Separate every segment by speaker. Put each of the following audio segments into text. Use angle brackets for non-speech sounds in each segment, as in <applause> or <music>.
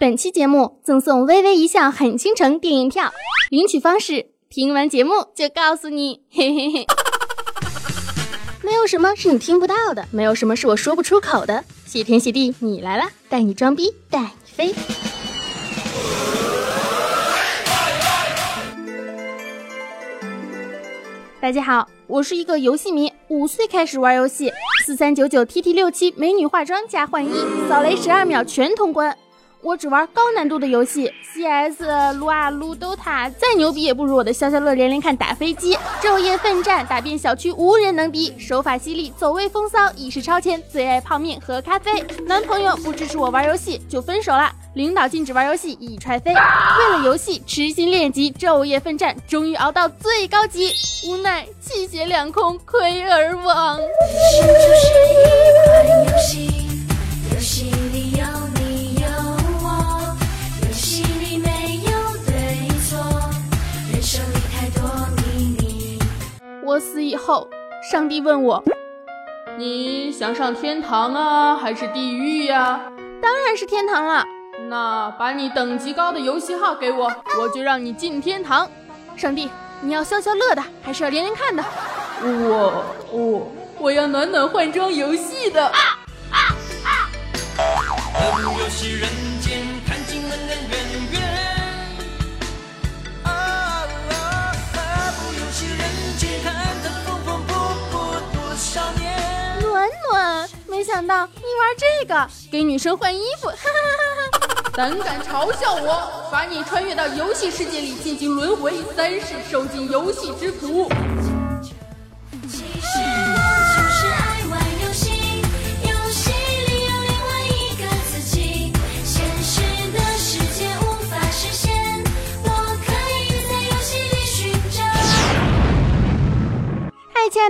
Speaker 1: 本期节目赠送《微微一笑很倾城》电影票，领取方式听完节目就告诉你。嘿嘿嘿，没有什么是你听不到的，没有什么是我说不出口的。谢天谢地，你来了，带你装逼，带你飞。大家好，我是一个游戏迷，五岁开始玩游戏，四三九九 T T 六七美女化妆加换衣，扫雷十二秒全通关。我只玩高难度的游戏，CS、撸啊撸、DOTA，再牛逼也不如我的消消乐连连看打飞机，昼夜奋战，打遍小区无人能敌，手法犀利，走位风骚，意识超前，最爱泡面和咖啡。男朋友不支持我玩游戏，就分手了。领导禁止玩游戏，一踹飞。为了游戏痴心练级，昼夜奋战，终于熬到最高级，无奈气血两空，亏而亡。后，上帝问我：“
Speaker 2: 你想上天堂啊，还是地狱呀？”
Speaker 1: 当然是天堂了。
Speaker 2: 那把你等级高的游戏号给我，我就让你进天堂。
Speaker 1: 上帝，你要消消乐的，还是要连连看的？
Speaker 2: 我我我要暖暖换装游戏的。啊啊啊！
Speaker 1: 没想到你玩这个给女生换衣服，哈
Speaker 2: 哈哈哈胆敢嘲笑我，把你穿越到游戏世界里进行轮回，三世受尽游戏之苦。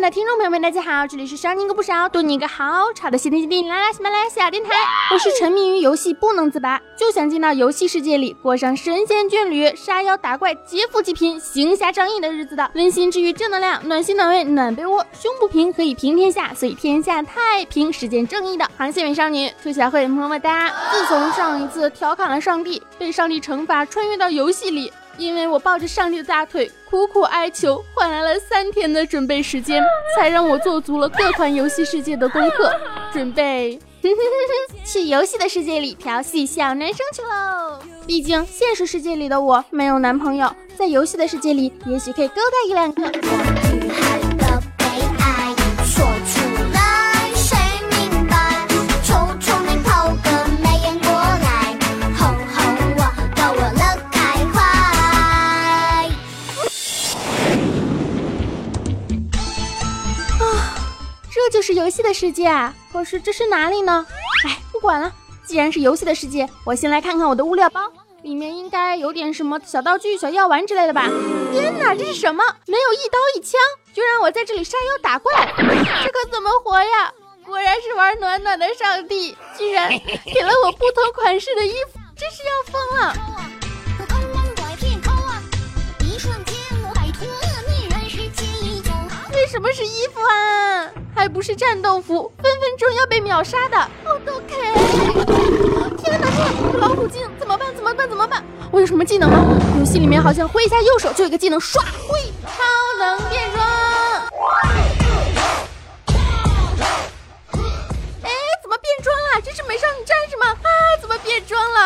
Speaker 1: 爱的听众朋友们，大家好，这里是少你个不少，多你一个好，吵的谢天谢地，啦啦喜马拉雅小电台。我是沉迷于游戏不能自拔，就想进到游戏世界里过上神仙眷侣、杀妖打怪、劫富济贫、行侠仗义的日子的温馨治愈、正能量、暖心暖胃暖被窝。胸不平可以平天下，所以天下太平，实践正义的螃蟹美少女兔小慧么么哒。自从上一次调侃了上帝，被上帝惩罚，穿越到游戏里。因为我抱着上帝的大腿苦苦哀求，换来了三天的准备时间，<laughs> 才让我做足了各款游戏世界的功课，<laughs> 准备 <laughs> 去游戏的世界里调戏小男生去喽。毕竟现实世界里的我没有男朋友，在游戏的世界里也许可以勾搭一两个。就是游戏的世界啊！可是这是哪里呢？哎，不管了，既然是游戏的世界，我先来看看我的物料包，里面应该有点什么小道具、小药丸之类的吧。天哪，这是什么？没有一刀一枪，就让我在这里杀妖打怪，这可怎么活呀？果然是玩暖暖的上帝，居然给了我不同款式的衣服，真是要疯了！为什么是衣服啊？还不是战斗服，分分钟要被秒杀的。好都 K！<laughs> 天哪，这老虎精怎么办？怎么办？怎么办？我有什么技能吗？游戏里面好像挥一下右手就有一个技能，唰挥，超能变装。哎，怎么变装了？这是美少女战士吗？啊，怎么变装了？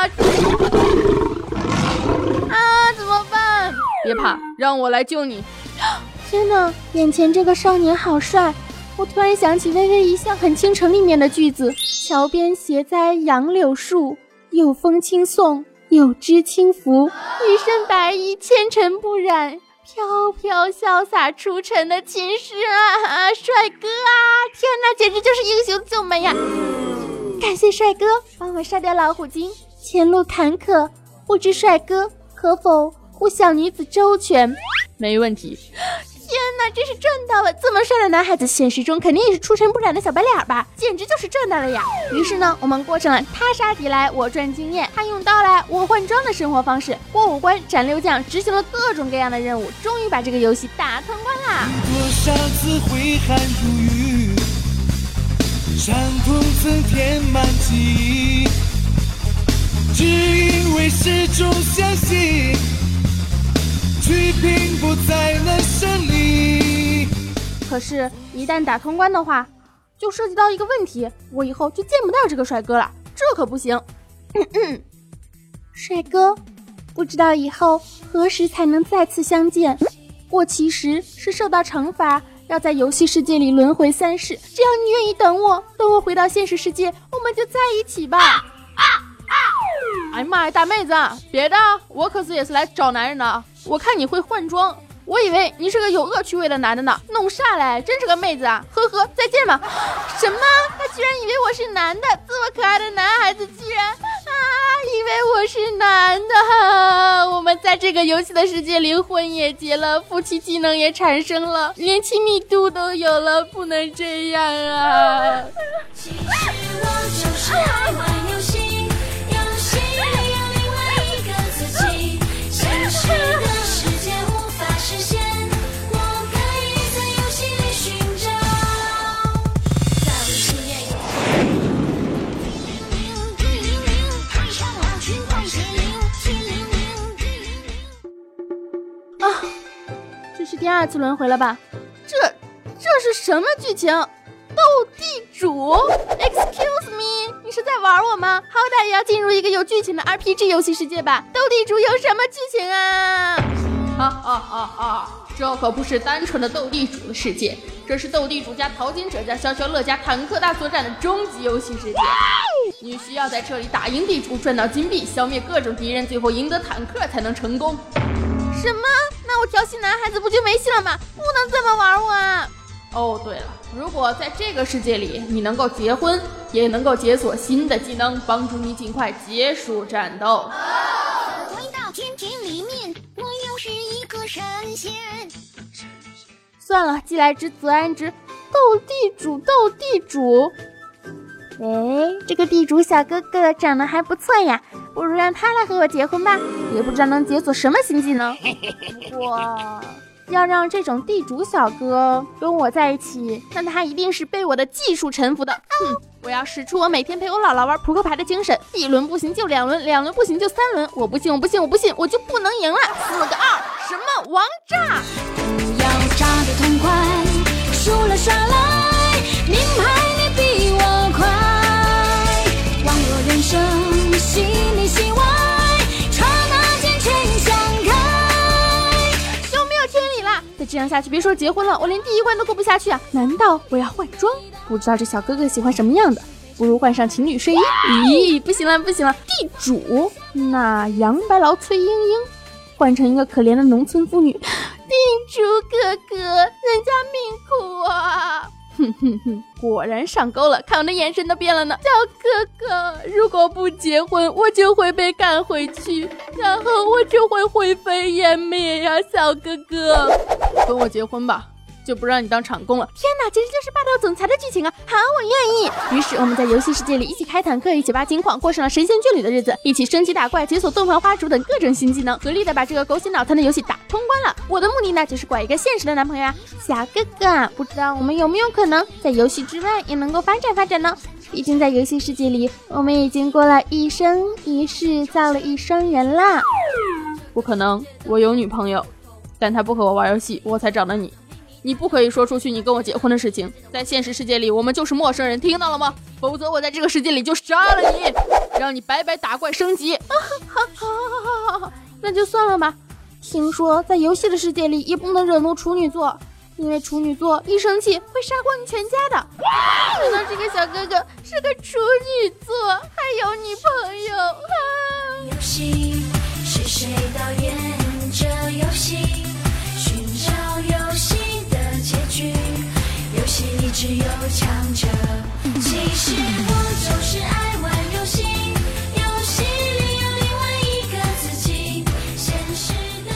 Speaker 1: 啊，怎么办？
Speaker 2: 别怕，让我来救你。<gasps>
Speaker 1: 天哪，眼前这个少年好帅。我突然想起《微微一笑很倾城》里面的句子：“桥边斜栽杨柳树，有风轻送，有枝轻拂。一身白衣，纤尘不染，飘飘潇洒出尘的秦时啊，帅哥啊！天哪，简直就是英雄救美呀！感谢帅哥帮我杀掉老虎精。前路坎坷，不知帅哥可否护小女子周全？
Speaker 2: 没问题。”
Speaker 1: 天哪，真是赚到了！这么帅的男孩子，现实中肯定也是出尘不染的小白脸吧？简直就是赚到了呀！于是呢，我们过上了他杀敌来我赚经验，他用刀来我换装的生活方式。过五关斩六将，执行了各种各样的任务，终于把这个游戏打通关啦！伤痛曾填满记忆，只因为
Speaker 3: 始终相信，去拼搏才能胜利。
Speaker 1: 可是，一旦打通关的话，就涉及到一个问题，我以后就见不到这个帅哥了，这可不行。帅哥，不知道以后何时才能再次相见？我其实是受到惩罚，要在游戏世界里轮回三世。只要你愿意等我，等我回到现实世界，我们就在一起吧。
Speaker 2: 哎呀妈呀，大妹子，别的，我可是也是来找男人的。我看你会换装，我以为你是个有恶趣味的男的呢。弄啥嘞？真是个妹子啊！呵呵，再见吧。<gasps>
Speaker 1: 什么？他居然以为我是男的？这么可爱的男孩子，居然啊，以为我是男的？我们在这个游戏的世界里，婚也结了，夫妻技能也产生了，连亲密度都有了，不能这样啊！其实我就是爱玩游戏。第二次轮回了吧？这这是什么剧情？斗地主？Excuse me，你是在玩我吗？好歹也要进入一个有剧情的 RPG 游戏世界吧？斗地主有什么剧情啊？
Speaker 2: 哈哈哈哈！这可不是单纯的斗地主的世界，这是斗地主加淘金者加消消乐加坦克大作战的终极游戏世界。你需要在这里打赢地主，赚到金币，消灭各种敌人，最后赢得坦克才能成功。
Speaker 1: 什么？那我调戏男孩子不就没戏了吗？不能这么玩我啊！
Speaker 2: 哦，对了，如果在这个世界里你能够结婚，也能够解锁新的技能，帮助你尽快结束战斗。回到天庭里面，我又是一
Speaker 1: 个神仙。算了，既来之则安之。斗地主，斗地主。哎，这个地主小哥哥长得还不错呀，不如让他来和我结婚吧。也不知道能解锁什么新技能。不过，要让这种地主小哥跟我在一起，那他一定是被我的技术臣服的。哼，我要使出我每天陪我姥姥玩扑克牌的精神，一轮不行就两轮，两轮不行就三轮。我不信，我不信，我不信，我就不能赢了。四个二，什么王炸？不要炸的痛快，样下去，别说结婚了，我连第一关都过不下去啊！难道我要换装？不知道这小哥哥喜欢什么样的，不如换上情侣睡衣。咦，不行了，不行了！地主，那杨白劳崔莺莺换成一个可怜的农村妇女。<laughs> 地主哥哥，人家命苦啊！哼哼哼，果然上钩了，看我的眼神都变了呢。小哥哥，如果不结婚，我就会被赶回去，然后我就会灰飞烟灭呀！小哥哥，
Speaker 2: 跟我结婚吧。就不让你当场工了！
Speaker 1: 天哪，简直就是霸道总裁的剧情啊！好，我愿意。于是我们在游戏世界里一起开坦克，一起挖金矿，过上了神仙眷侣的日子，一起升级打怪，解锁洞房花烛等各种新技能，合力的把这个狗血脑残的游戏打通关了。我的目的呢，就是拐一个现实的男朋友啊！小哥哥，不知道我们有没有可能在游戏之外也能够发展发展呢？毕竟在游戏世界里，我们已经过了一生一世，造了一双人啦。
Speaker 2: 不可能，我有女朋友，但她不和我玩游戏，我才找的你。你不可以说出去你跟我结婚的事情，在现实世界里我们就是陌生人，听到了吗？否则我在这个世界里就杀了你，让你白白打怪升级。
Speaker 1: 好好好好好，那就算了吧。听说在游戏的世界里也不能惹怒处女座，因为处女座一生气会杀光你全家的。难道这个小哥哥是个处女座，还有女朋友？游戏是谁导演这游戏？只有强者。其实我就是爱玩游戏，游戏里有另外一个自己。现实的。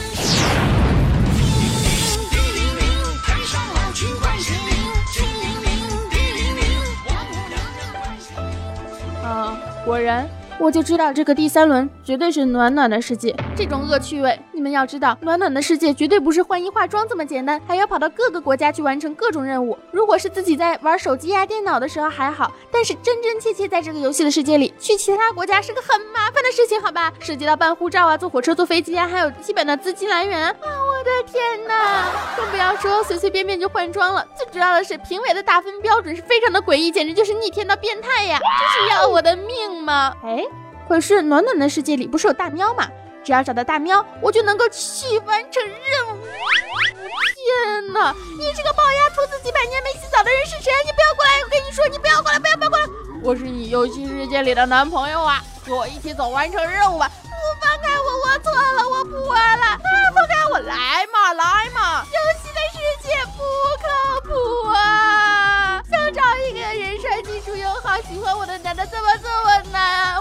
Speaker 1: 啊，果然，我就知道这个第三轮绝对是暖暖的世界。这种恶趣味。你们要知道，暖暖的世界绝对不是换衣化妆这么简单，还要跑到各个国家去完成各种任务。如果是自己在玩手机呀、电脑的时候还好，但是真真切切在这个游戏的世界里，去其他国家是个很麻烦的事情，好吧？涉及到办护照啊、坐火车、坐飞机啊，还有基本的资金来源啊！我的天哪！更不要说随随便便就换装了。最主要的是，评委的打分标准是非常的诡异，简直就是逆天到变态呀！这是要我的命吗？哎，可是暖暖的世界里不是有大喵吗？只要找到大喵，我就能够去完成任务。天哪！你这个龅牙兔子几百年没洗澡的人是谁？你不要过来！我跟你说，你不要过来！不要不要过来！
Speaker 2: 我是你游戏世界里的男朋友啊，和我一起走完成任务吧！
Speaker 1: 不放开我，我错了，我不玩了！啊，放开我！
Speaker 2: 来嘛来嘛！
Speaker 1: 游戏的世界不靠谱啊！想找一个人帅、技术又好、喜欢我的男的，怎么这么难？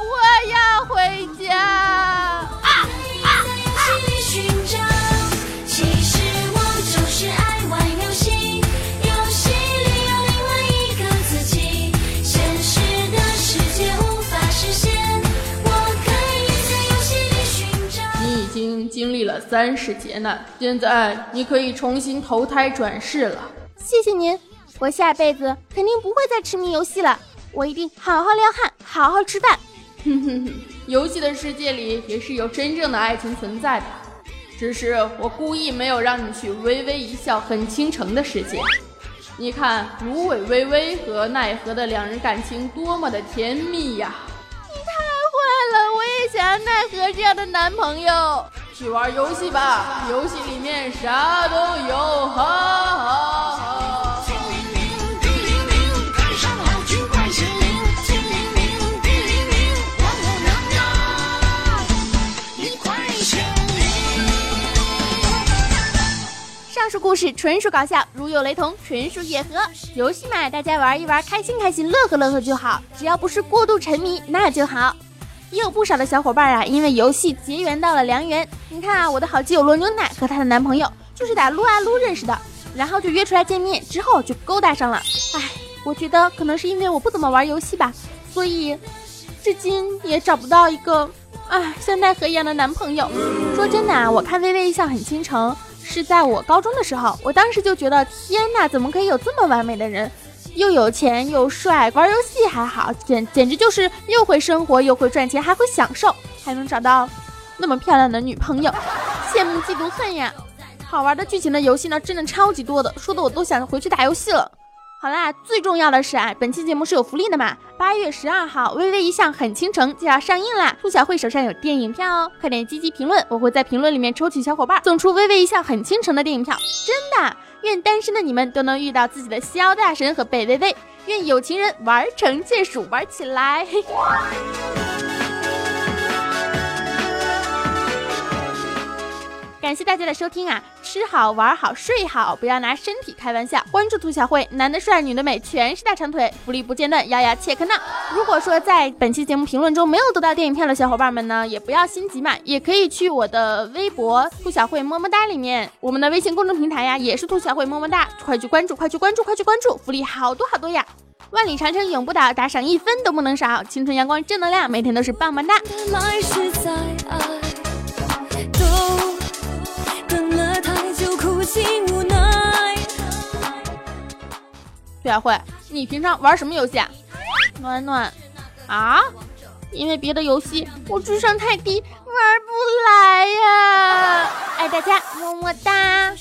Speaker 2: 三世劫难，现在你可以重新投胎转世了。
Speaker 1: 谢谢您，我下辈子肯定不会再痴迷游戏了，我一定好好撩汉，好好吃饭。
Speaker 2: 哼哼哼，游戏的世界里也是有真正的爱情存在的，只是我故意没有让你去微微一笑很倾城的世界。你看，芦苇微微和奈何的两人感情多么的甜蜜呀！
Speaker 1: 你太坏了，我也想要奈何这样的男朋友。
Speaker 2: 去玩游戏吧，游戏里面啥都有，哈哈哈。天灵灵，地灵灵，看上好奇怪心灵。天灵灵，地灵灵，王母娘娘，
Speaker 1: 你快显灵。上述故事纯属搞笑，如有雷同，纯属野合。游戏嘛，大家玩一玩，开心开心，乐呵乐呵就好，只要不是过度沉迷，那就好。也有不少的小伙伴啊，因为游戏结缘到了良缘。你看啊，我的好基友罗牛奶和她的男朋友就是打撸啊撸认识的，然后就约出来见面，之后就勾搭上了。哎，我觉得可能是因为我不怎么玩游戏吧，所以至今也找不到一个啊像奈何一样的男朋友。说真的啊，我看《微微一笑很倾城》是在我高中的时候，我当时就觉得天哪，怎么可以有这么完美的人？又有钱又帅，玩游戏还好，简简直就是又会生活又会赚钱，还会享受，还能找到那么漂亮的女朋友，羡慕嫉妒恨呀！好玩的剧情的游戏呢，真的超级多的，说的我都想回去打游戏了。好啦，最重要的是啊，本期节目是有福利的嘛，八月十二号，微微一笑很倾城就要上映啦，兔小慧手上有电影票哦，快点积极评论，我会在评论里面抽取小伙伴送出微微一笑很倾城的电影票，真的。愿单身的你们都能遇到自己的肖大神和贝微微，愿有情人玩成眷属，玩起来。<laughs> 感谢大家的收听啊！吃好玩好睡好，不要拿身体开玩笑。关注兔小慧，男的帅，女的美，全是大长腿，福利不间断，咬咬切克闹。如果说在本期节目评论中没有得到电影票的小伙伴们呢，也不要心急嘛，也可以去我的微博兔小慧么么哒里面，我们的微信公众平台呀，也是兔小慧么么哒，快去关注，快去关注，快去关注，福利好多好多呀！万里长城永不倒，打赏一分都不能少，青春阳光正能量，每天都是棒棒哒。小慧，你平常玩什么游戏啊？暖暖，啊？因为别的游戏我智商太低，玩不来呀。爱大家，么么哒。